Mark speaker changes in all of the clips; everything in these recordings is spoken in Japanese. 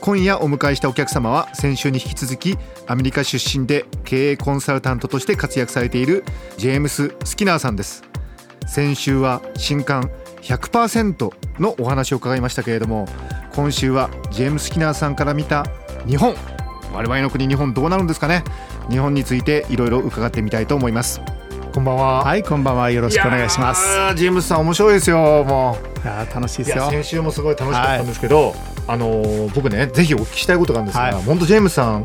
Speaker 1: 今夜お迎えしたお客様は先週に引き続きアメリカ出身で経営コンサルタントとして活躍されているジェームス・スキナーさんです。先週は新刊100%のお話を伺いましたけれども今週はジェームス・スキナーさんから見た日本我々の国日本どうなるんですかね？日本についていろいろ伺ってみたいと思います。こんばんは。
Speaker 2: はいこんばんは。よろしくお願いします。
Speaker 1: ジェームスさん面白いですよも
Speaker 2: う。いや楽しいですよ。
Speaker 1: 先週もすごい楽しかったんですけど、はい、あの僕ねぜひお聞きしたいことがあるんですが、はい、ジェームスさん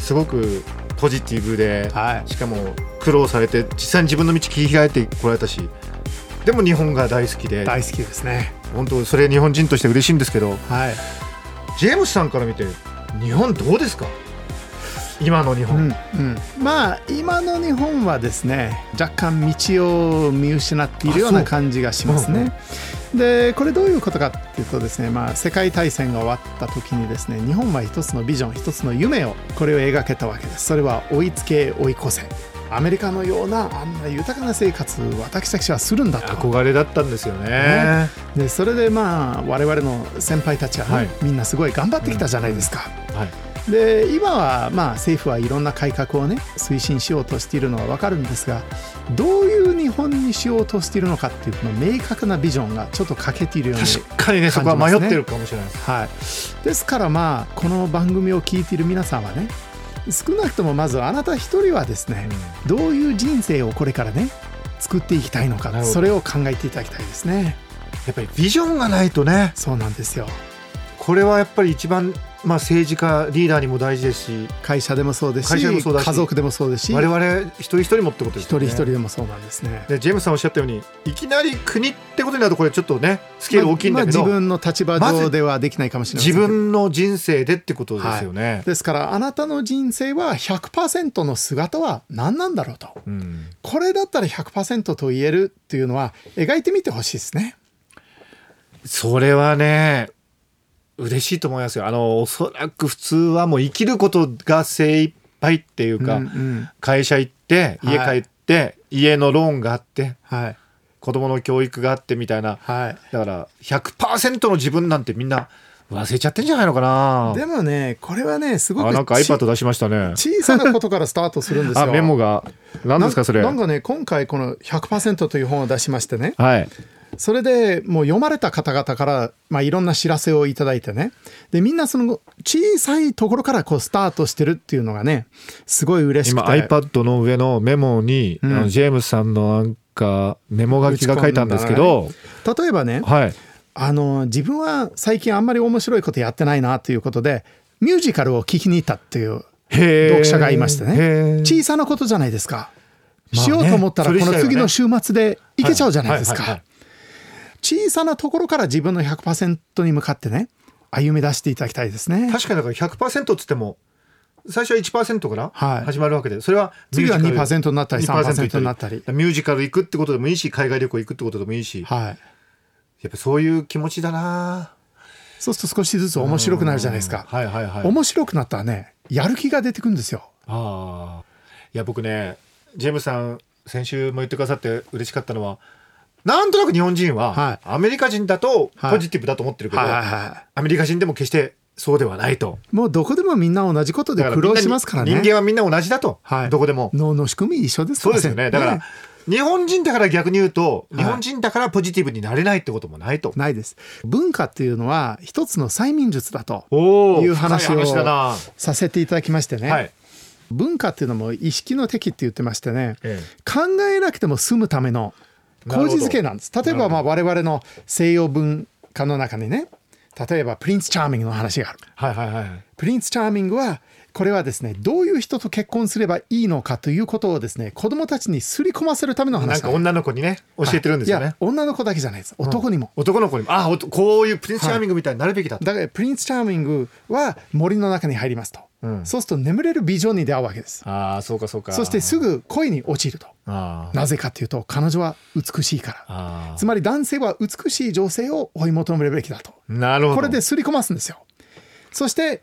Speaker 1: すごくポジティブで、はい、しかも苦労されて実際に自分の道切り開いてこられたしでも日本が大好きで
Speaker 2: 大好きですね。
Speaker 1: 本当それ日本人として嬉しいんですけど、はい、ジェームスさんから見て日本どうですか？今の日本、うん
Speaker 2: うん、まあ今の日本はですね若干道を見失っているような感じがしますね。でこれどういうことかっていうとですね、まあ、世界大戦が終わった時にですね日本は一つのビジョン一つの夢をこれを描けたわけです。それは追いつけ追い越せ。アメリカのようなあんな豊かな生活私たちはするんだと。
Speaker 1: 憧れだったんですよね、
Speaker 2: ね、でそれでまあ我々の先輩たちは、ねはい、みんなすごい頑張ってきたじゃないですか、うん。はいで今はまあ政府はいろんな改革をね推進しようとしているのは分かるんですがどういう日本にしようとしているのかっていうこの明確なビジョンがちょっと欠けているように
Speaker 1: 確かにねそこは迷ってるかもしれないです、
Speaker 2: はい、ですからまあこの番組を聞いている皆さんはね少なくともまずあなた一人はですね、うん、どういう人生をこれからね作っていきたいのかそれを考えていただきたいですね。
Speaker 1: やっぱりビジョンがないとね
Speaker 2: そうなんですよ。
Speaker 1: これはやっぱり一番まあ、政治家リーダーにも大事ですし
Speaker 2: 会社でもそうですし家族でもそうですし
Speaker 1: 我々一人一人もってことです
Speaker 2: ね。一人一人でもそうなんですね。
Speaker 1: でジェームスさんおっしゃったようにいきなり国ってことになるとこれちょっとねスケール大きいんだけど、
Speaker 2: まあ、自分の立場上ではできないかもしれない、
Speaker 1: 自分の人生でってことですよね、
Speaker 2: はい、ですからあなたの人生は100%の姿は何なんだろうと、うん、これだったら100%と言えるっていうのは描いてみてほしいですね。
Speaker 1: それはね嬉しいと思いますよ。あの、おそらく普通はもう生きることが精一杯っていうか、うんうん、会社行って、家帰って、はい、家のローンがあって、はい、子供の教育があってみたいな。はい、だから100%の自分なんてみんな忘れちゃってんじゃないのかな。
Speaker 2: でもねこれはねすごく
Speaker 1: あなんか iPad 出しましたね。
Speaker 2: 小さなことからスタートするんですよ。
Speaker 1: メモが。何ですかそれ。
Speaker 2: なんかね今回この100%という本を出しましてね、はい、それでもう読まれた方々から、まあ、いろんな知らせをいただいてね。でみんなその小さいところからこうスタートしてるっていうのがねすごい嬉しくて。
Speaker 1: 今 iPad の上のメモに、うん、ジェームスさんのなんかメモ書きが書いたんですけど、
Speaker 2: 例えばね、はい、あの自分は最近あんまり面白いことやってないなということでミュージカルを聴きに行ったっていう読者がいましてね。小さなことじゃないですか。しようと思ったらこの次の週末で行けちゃうじゃないですか。小さなところから自分の100%に向かってね歩み出していただきたいですね。
Speaker 1: 確かにだから100%っつっても最初は1%から始まるわけで、はい、それは
Speaker 2: 次は2%になったり3%になったり。
Speaker 1: ミュージカル行くってことでもいいし海外旅行行くってことでもいいし、はい、やっぱそういう気持ちだな。
Speaker 2: そうすると少しずつ面白くなるじゃないですか、はいはいはい、面白くなったらねやる気が出てくるんですよ。あ
Speaker 1: あいや僕ねジェームさん先週も言ってくださって嬉しかったのはなんとなく日本人は、アメリカ人だとポジティブだと思ってるけど、アメリカ人でも決してそうではないと。
Speaker 2: もうどこでもみんな同じことで苦労しますからね。
Speaker 1: 人間はみんな同じだと。はい、どこでも。
Speaker 2: 脳の仕組み一緒です
Speaker 1: そうですよね。だから、日本人だから逆に言うと、日本人だからポジティブになれないってこともないと。
Speaker 2: ないです。文化っていうのは一つの催眠術だという話をさせていただきましてね。はい文化っていうのも意識の敵って言ってましてね、ええ、考えなくても済むための麹漬けなんです。例えばまあ我々の西洋文化の中にね例えばプリンス・チャーミングの話がある。
Speaker 1: はいはいはい
Speaker 2: プリンス・チャーミングはこれはですねどういう人と結婚すればいいのかということをですね子供たちにすり込ませるための
Speaker 1: なん
Speaker 2: 話
Speaker 1: か女の子にね教えてるんですよね。
Speaker 2: い。や女の子だけじゃないです。男にも、
Speaker 1: 男の子にも。あおとこういうプリンスチャーミングみたいになるべきだと、
Speaker 2: だからプリンス・チャーミングは森の中に入りますと、
Speaker 1: うん。
Speaker 2: そうすると眠れる美女に出会うわけです。
Speaker 1: ああそうかそうか。
Speaker 2: そしてすぐ恋に落ちると。なぜかというと彼女は美しいから。
Speaker 1: あ
Speaker 2: つまり男性は美しい女性を追い求めるべきだと。
Speaker 1: ーなるほど。
Speaker 2: これですり込ますんですよ。そして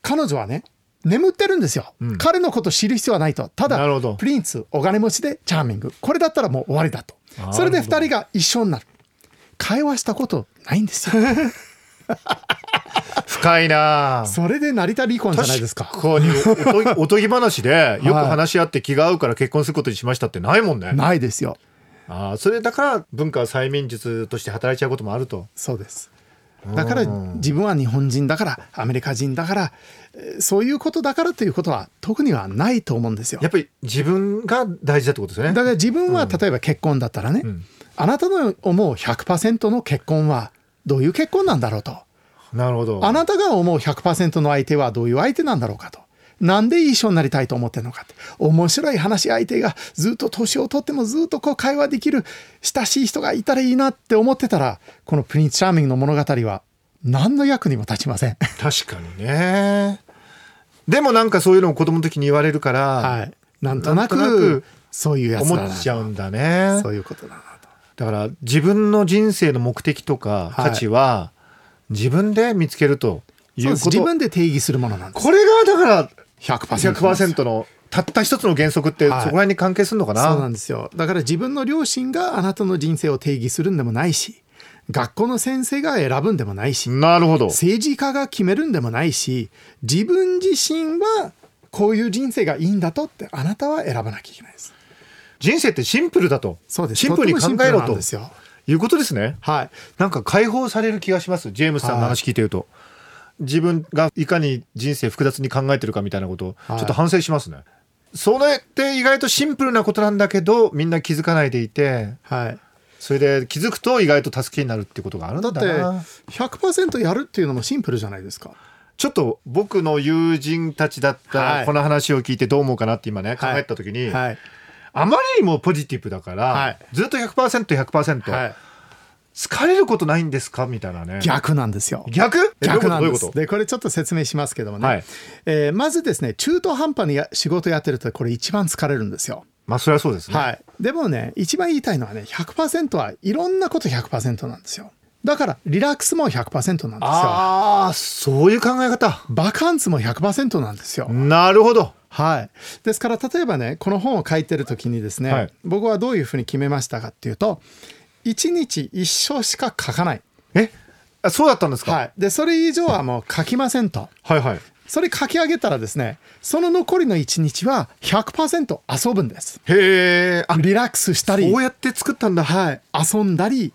Speaker 2: 彼女はね眠ってるんですよ、彼のこと知る必要はないと。ただプリンスお金持ちでチャーミング。これだったらもう終わりだと。それで2人が一緒になる。会話したことないんですよ
Speaker 1: 深いな。あ
Speaker 2: それで成田離婚じゃないですか。
Speaker 1: 確かにおと おとぎ話でよく話し合って気が合うから結婚することにしましたってないもんね、
Speaker 2: ないですよ。
Speaker 1: ああそれだから文化催眠術として働いちゃうこともあると。
Speaker 2: そうです。だから自分は日本人だからアメリカ人だからえーそういうことだからということは特にはないと思うんですよ。
Speaker 1: やっぱり自分が大事だってことですよね。
Speaker 2: だから自分は例えば結婚だったらね、
Speaker 1: ん。
Speaker 2: あなたの思う100%の結婚はどういう結婚なんだろうと
Speaker 1: なるほど。
Speaker 2: あなたが思う100%の相手はどういう相手なんだろうかと。なんで一緒になりたいと思ってるのかって。面白い話し相手がずっと年を取ってもずっとこう会話できる親しい人がいたらいいなって思ってたらこのプリンス・チャーミングの物語は何の役にも立ちません。
Speaker 1: 確かにね。でもなんかそういうのを子供の時に言われるから、
Speaker 2: はい、なんとなくそういうやつ
Speaker 1: 思っちゃうんだね。
Speaker 2: そういうことだなと。
Speaker 1: だから自分の人生の目的とか
Speaker 2: はい
Speaker 1: 価値は自分で見つけるとい
Speaker 2: そう
Speaker 1: こと、
Speaker 2: 自分で定義するものなんです。
Speaker 1: これがだから
Speaker 2: 100%。
Speaker 1: 100%のたった一つの原則ってそこ
Speaker 2: はい
Speaker 1: ら辺に関係するのかな、
Speaker 2: そうなんですよ。だから自分の両親があなたの人生を定義するんでもないし、学校の先生が選ぶんでもないし、
Speaker 1: なるほど
Speaker 2: 政治家が決めるんでもないし、自分自身はこういう人生がいいんだとってあなたは選ばなきゃいけないです。
Speaker 1: 人生ってシンプルだと
Speaker 2: そうです。
Speaker 1: シンプルに考えろ
Speaker 2: とですよ。
Speaker 1: いうことですね。
Speaker 2: はい。
Speaker 1: なんか解放される気がします。ジェームスさんの話聞いてると、自分がいかに人生複雑に考えてるかみたいなことをちょ
Speaker 2: はい
Speaker 1: っと反省しますね、それって意外とシンプルなことなんだけどみんな気づかないでいて
Speaker 2: はい。
Speaker 1: それで気づくと意外と助けになるってことがあるんだ
Speaker 2: だって
Speaker 1: な
Speaker 2: 100%やるっていうのもシンプルじゃないですか。
Speaker 1: ちょっと僕の友人たちだっ
Speaker 2: はい。
Speaker 1: たこの話を聞いてどう思うかなって今ね考
Speaker 2: はい
Speaker 1: えた時に、
Speaker 2: はい。
Speaker 1: あまりにもポジティブだから、
Speaker 2: はい。
Speaker 1: ずっと 100%100%、
Speaker 2: はい。
Speaker 1: 疲れることないんですか？みたいなね。
Speaker 2: 逆なんですよ。
Speaker 1: 逆？え
Speaker 2: 逆なんです。でこれちょっと説明しますけどもね、
Speaker 1: はい。
Speaker 2: えーまずですね中途半端にや仕事やってるとこれ一番疲れるんですよ。
Speaker 1: まあそれはそうですね、
Speaker 2: はい、でもね一番言いたいのはね100%はいろんなこと100%なんですよ。だからリラックスも100%なんですよ。
Speaker 1: ああそういう考え方。
Speaker 2: バカンスも100%なんですよ。
Speaker 1: なるほど
Speaker 2: はい、ですから例えばねこの本を書いてる時にですね、
Speaker 1: はい。
Speaker 2: 僕はどういうふうに決めましたかっていうと1日1章しか書かない、
Speaker 1: え？あそうだったんですか、
Speaker 2: はい、でそれ以上はもう書きませんと。
Speaker 1: はいはい。
Speaker 2: それ書き上げたらですねその残りの1日は100%遊ぶんです。
Speaker 1: へえあ
Speaker 2: リラックスしたり
Speaker 1: こうやって作ったんだ。
Speaker 2: はい、遊んだり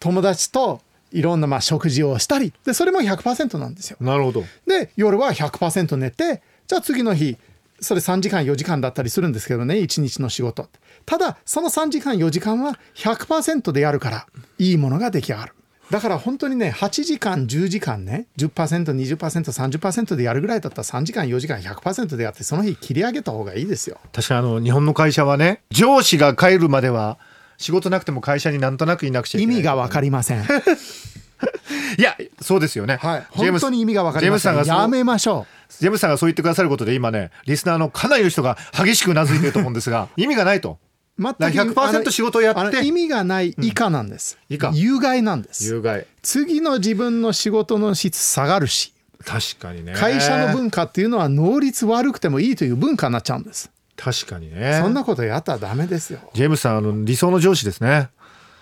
Speaker 2: 友達といろんなまあ食事をしたり。でそれも100%なんですよ。
Speaker 1: なるほど。
Speaker 2: で夜は100%寝てじゃあ次の日それ3時間4時間だったりするんですけどね1日の仕事。ただその3時間4時間は100%でやるからいいものが出来上がる。だから本当にね8時間10時間ね 10%20%30% でやるぐらいだったら3時間4時間100%でやってその日切り上げた方がいいですよ。
Speaker 1: 確かにあの日本の会社はね上司が帰るまでは仕事なくても会社になんとなくいなくちゃいけない。
Speaker 2: 意味が分かりません。
Speaker 1: いやそうですよね、
Speaker 2: はい。本当に意味が分かりません。やめましょう
Speaker 1: ジェームスさんがそう言ってくださることで今ねリスナーのかなりの人が激しくうなずいてると思うんですが 意味がないと。
Speaker 2: 全く
Speaker 1: だから100%仕事をやって。
Speaker 2: 意味がない以下なんです、
Speaker 1: 以下。
Speaker 2: 有害なんです。
Speaker 1: 有害。
Speaker 2: 次の自分の仕事の質下がるし。
Speaker 1: 確かにね。
Speaker 2: 会社の文化っていうのは能率悪くてもいいという文化になっちゃうんです、
Speaker 1: 確かにね。
Speaker 2: そんなことやったらダメですよ。
Speaker 1: ジェームスさんあの理想の上司ですね。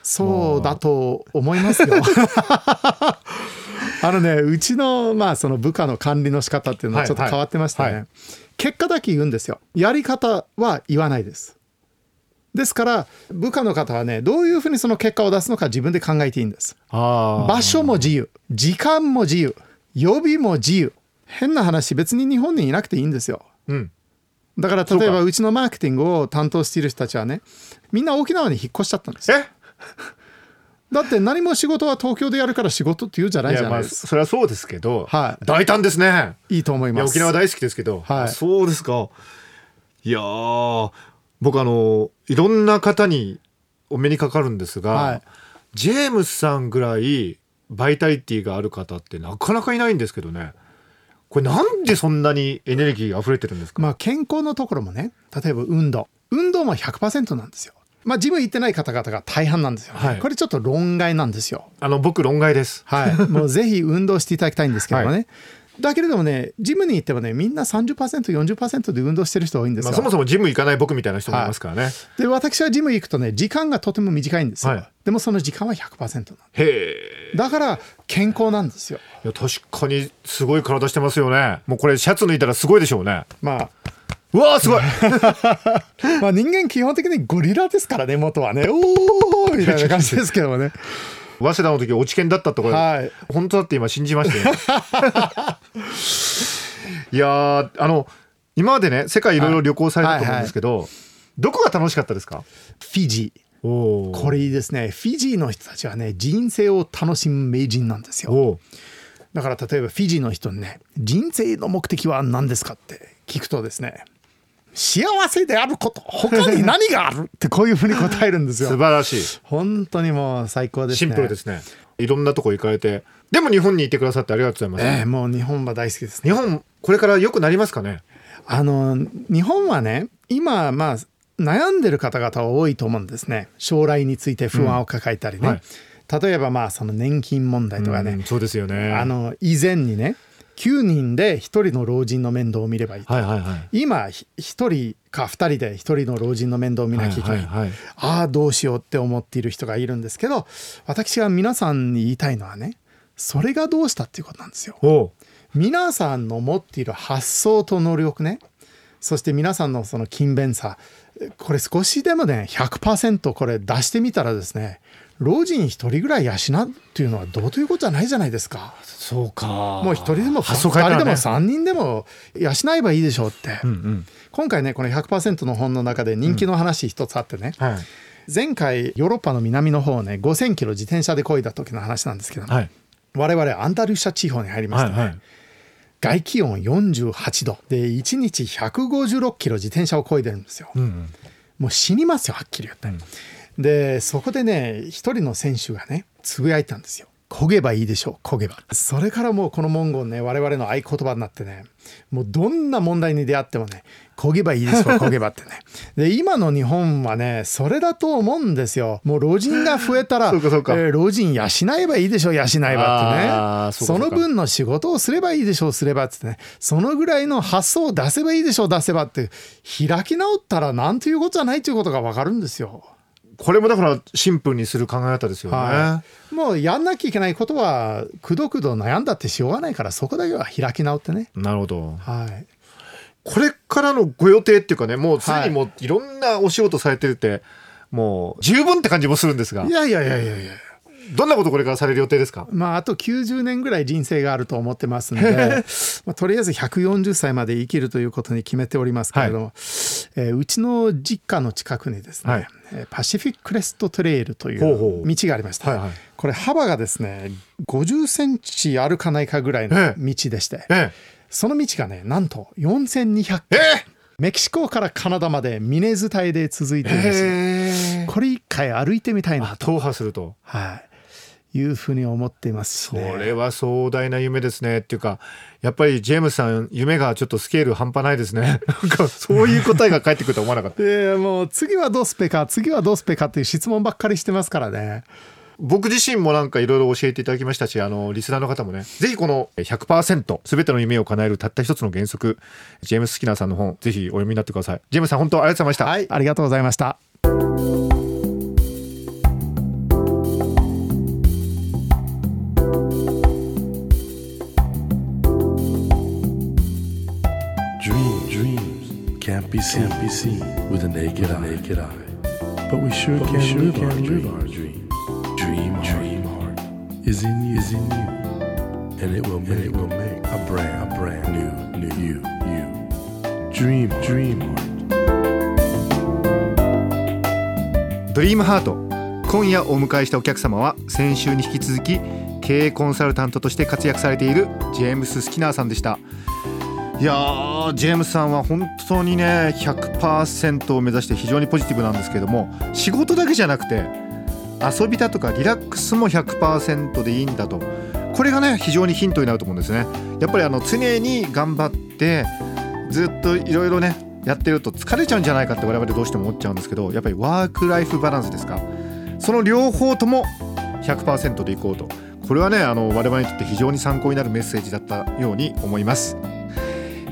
Speaker 2: そうだと思いますよ あのねうちのまあその部下の管理の仕方っていうのはちょっと変わってましたね、
Speaker 1: はいはい。
Speaker 2: 結果だけ言うんですよ。やり方は言わないです。ですから部下の方はねどういうふうにその結果を出すのか自分で考えていいんです。場所も自由。時間も自由。予備も自由。変な話別に日本にいなくていいんですよ。
Speaker 1: うん。
Speaker 2: だから例えばうちのマーケティングを担当している人たちはねみんな沖縄に引っ越しちゃったんですよ。
Speaker 1: え？
Speaker 2: だって何も仕事は東京でやるから仕事って言うじゃないじゃないですか。
Speaker 1: それはそうですけど、
Speaker 2: はい。
Speaker 1: 大胆ですね。
Speaker 2: いいと思います。
Speaker 1: 沖縄大好きですけど、
Speaker 2: はい。
Speaker 1: あそうですか。いやー僕あのいろんな方にお目にかかるんですが、
Speaker 2: はい。
Speaker 1: ジェームスさんぐらいバイタリティがある方ってなかなかいないんですけどね。これなんでそんなにエネルギー溢れてるんですか、
Speaker 2: まあ健康のところもね、例えば運動。運動も100%なんですよ。まあジム行ってない方々が大半なんですよ、ね
Speaker 1: はい
Speaker 2: これちょっと論外なんですよ。
Speaker 1: あの僕論外です
Speaker 2: はい。もうぜひ運動していただきたいんですけどもね。だけれどもね、ジムに行ってもね、みんな30%、40%で運動してる人多いんですよ。
Speaker 1: まあ、そもそもジム行かない僕みたいな人もいますからね、
Speaker 2: で、私はジム行くとね、時間がとても短いんですよ。
Speaker 1: はい
Speaker 2: でもその時間は100%なん
Speaker 1: へえ
Speaker 2: だから健康なんですよ。
Speaker 1: いや確かにすごい体してますよねもうこれシャツ脱いだらすごいでしょうね
Speaker 2: まあ、
Speaker 1: うわーすごい
Speaker 2: まあ人間基本的にゴリラですからね、元はね。おーみたいな感じですけどもね。
Speaker 1: 早稲田の時落ち研だったところ、
Speaker 2: はい
Speaker 1: 本当だって今信じましたよ いやーあの今までね世界いろいろ旅行されたと思うんですけど、どこが楽しかったですか？
Speaker 2: フィジー。
Speaker 1: お
Speaker 2: これいいですね。フィジーの人たちはね、人生を楽しむ名人なんですよ。
Speaker 1: お
Speaker 2: だから例えばフィジーの人にね、人生の目的は何ですかって聞くとですね、幸せであること、他に何があるってこういうふうに答えるんです
Speaker 1: 素
Speaker 2: よ。
Speaker 1: 晴らしい。
Speaker 2: 本当にもう最高ですね。
Speaker 1: シンプルですね。いろんなとこ行かれてでも日本にいてくださってありがとうございます、
Speaker 2: ええもう日本は大好きですね。
Speaker 1: 日本これから良くなりますかね？
Speaker 2: あの日本はね今まあ悩んでる方々は多いと思うんですね。将来について不安を抱えたりね、
Speaker 1: うんはい。
Speaker 2: 例えばまあその年金問題とかね、
Speaker 1: うんそうですよね。
Speaker 2: あの以前にね9人で1人の老人の面倒を見ればいいと、
Speaker 1: はいはいはい。
Speaker 2: 今ひ1人か2人で1人の老人の面倒を見なきゃいけない、
Speaker 1: はいはいはい。
Speaker 2: ああどうしようって思っている人がいるんですけど私が皆さんに言いたいのはねそれがどうしたっていうことなんですよ。皆さんの持っている発想と能力ね。そして皆さんのその勤勉さ。これ少しでもね100%これ出してみたらですね老人一人ぐらい養うっていうのはどうということじゃないじゃないですか。
Speaker 1: そうか。
Speaker 2: もう一人でも二人でも三人でも養えばいいでしょうって、
Speaker 1: うんうん。
Speaker 2: 今回ねこの100%の本の中で人気の話一つあってね、
Speaker 1: はい。
Speaker 2: 前回ヨーロッパの南の方をね5000キロ自転車で漕いだ時の話なんですけど、
Speaker 1: はい。
Speaker 2: 我々アンダルシャ地方に入りましてね、
Speaker 1: はいはい。
Speaker 2: 外気温48度。で1日156キロ自転車を漕いでるんですよ、
Speaker 1: うんうん。
Speaker 2: もう死にますよはっきり言って、でそこでね一人の選手がねつぶやいたんですよ。漕げばいいでしょう漕げば。それからもうこの文言ね我々の合言葉になってねもうどんな問題に出会ってもね漕げばいいでしょう 漕げばってね。で今の日本はねそれだと思うんですよ。もう老人が増えたら
Speaker 1: そうかそうか。
Speaker 2: えー老人養えばいいでしょう養えばってね。
Speaker 1: そ
Speaker 2: の分の仕事をすればいいでしょうすればってね。そのぐらいの発想を出せばいいでしょう出せばって開き直ったらなんていうことじゃないということが分かるんですよ。
Speaker 1: これもだからシンプルにする考え方ですよね、
Speaker 2: はい、もうやんなきゃいけないことはくどくど悩んだってしょうがないからそこだけは開き直ってね。
Speaker 1: なるほど。
Speaker 2: はい、
Speaker 1: これからのご予定っていうかねもうすでにもういろんなお仕事されてるってもう十分って感じもするんですが。
Speaker 2: いやいやいやいやいや
Speaker 1: どんなことこれからされる予定ですか？
Speaker 2: まああと90年ぐらい人生があると思ってますので、まあ、とりあえず140歳まで生きるということに決めておりますけれども、えーうちの実家の近くにですね、
Speaker 1: はい。
Speaker 2: えーパシフィッククレストトレイルとい
Speaker 1: ほうほう。
Speaker 2: う道がありました、
Speaker 1: はいはい。
Speaker 2: これ幅がですね50センチあるかないかぐらいの道でして、
Speaker 1: え
Speaker 2: その道がねなんと4200
Speaker 1: ええ。
Speaker 2: メキシコからカナダまでミネズ帯で続いてるんですこれ一回歩いてみたいなと、
Speaker 1: 踏破すると。
Speaker 2: はい、いうふうに思っていますし
Speaker 1: そ
Speaker 2: ね。
Speaker 1: れは壮大な夢ですねっていうかやっぱりジェームスさん夢がちょっとスケール半端ないですね なんかそういう答えが返ってくるとは思わなかった
Speaker 2: でもう次はどうスペか次はどうスペかっていう質問ばっかりしてますからね。
Speaker 1: 僕自身もなんかいろいろ教えていただきましたしあのリスナーの方もねぜひこの100%全ての夢を叶えるたった一つの原則ジェームス・スキナーさんの本ぜひお読みになってくださいジェームスさん本当ありがとうございました、
Speaker 2: はい、ありがとうございました。
Speaker 3: Be seen, can't be seen with a naked, eye. naked eye. But we sure can, sure live, our live our dreams. Dream, dream heart is in you, is in you, and it will make, it will make a brand, a brand new, new you, you. Dream, dream heart.
Speaker 1: ドリームハート今夜お迎えしたお客様は先週に引き続き経営コンサルタントとして活躍されているジェームス・スキナーさんでしたいやージェームスさんは本当にね100%を目指して非常にポジティブなんですけども仕事だけじゃなくて遊びだとかリラックスも100%でいいんだと。これがね非常にヒントになると思うんですね。やっぱりあの常に頑張ってずっといろいろねやってると疲れちゃうんじゃないかって我々どうしても思っちゃうんですけどやっぱりワークライフバランスですか。その両方とも100%でいこうと。これはねあの我々にとって非常に参考になるメッセージだったように思います。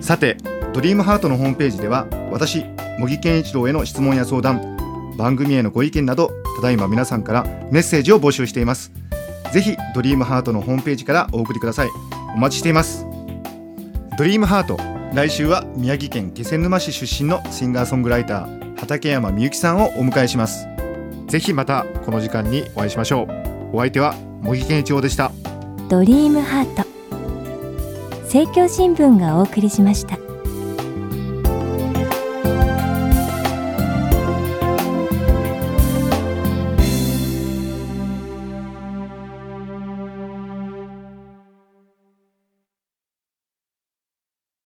Speaker 1: さてドリームハートのホームページでは私茂木健一郎への質問や相談番組へのご意見などただいま皆さんからメッセージを募集しています。ぜひドリームハートのホームページからお送りください。お待ちしています。ドリームハート来週は宮城県気仙沼市出身のシンガーソングライター畠山みゆきさんをお迎えします。ぜひまたこの時間にお会いしましょう。お相手は茂木健一郎でした。
Speaker 4: ドリームハート。政教新聞がお送りしました。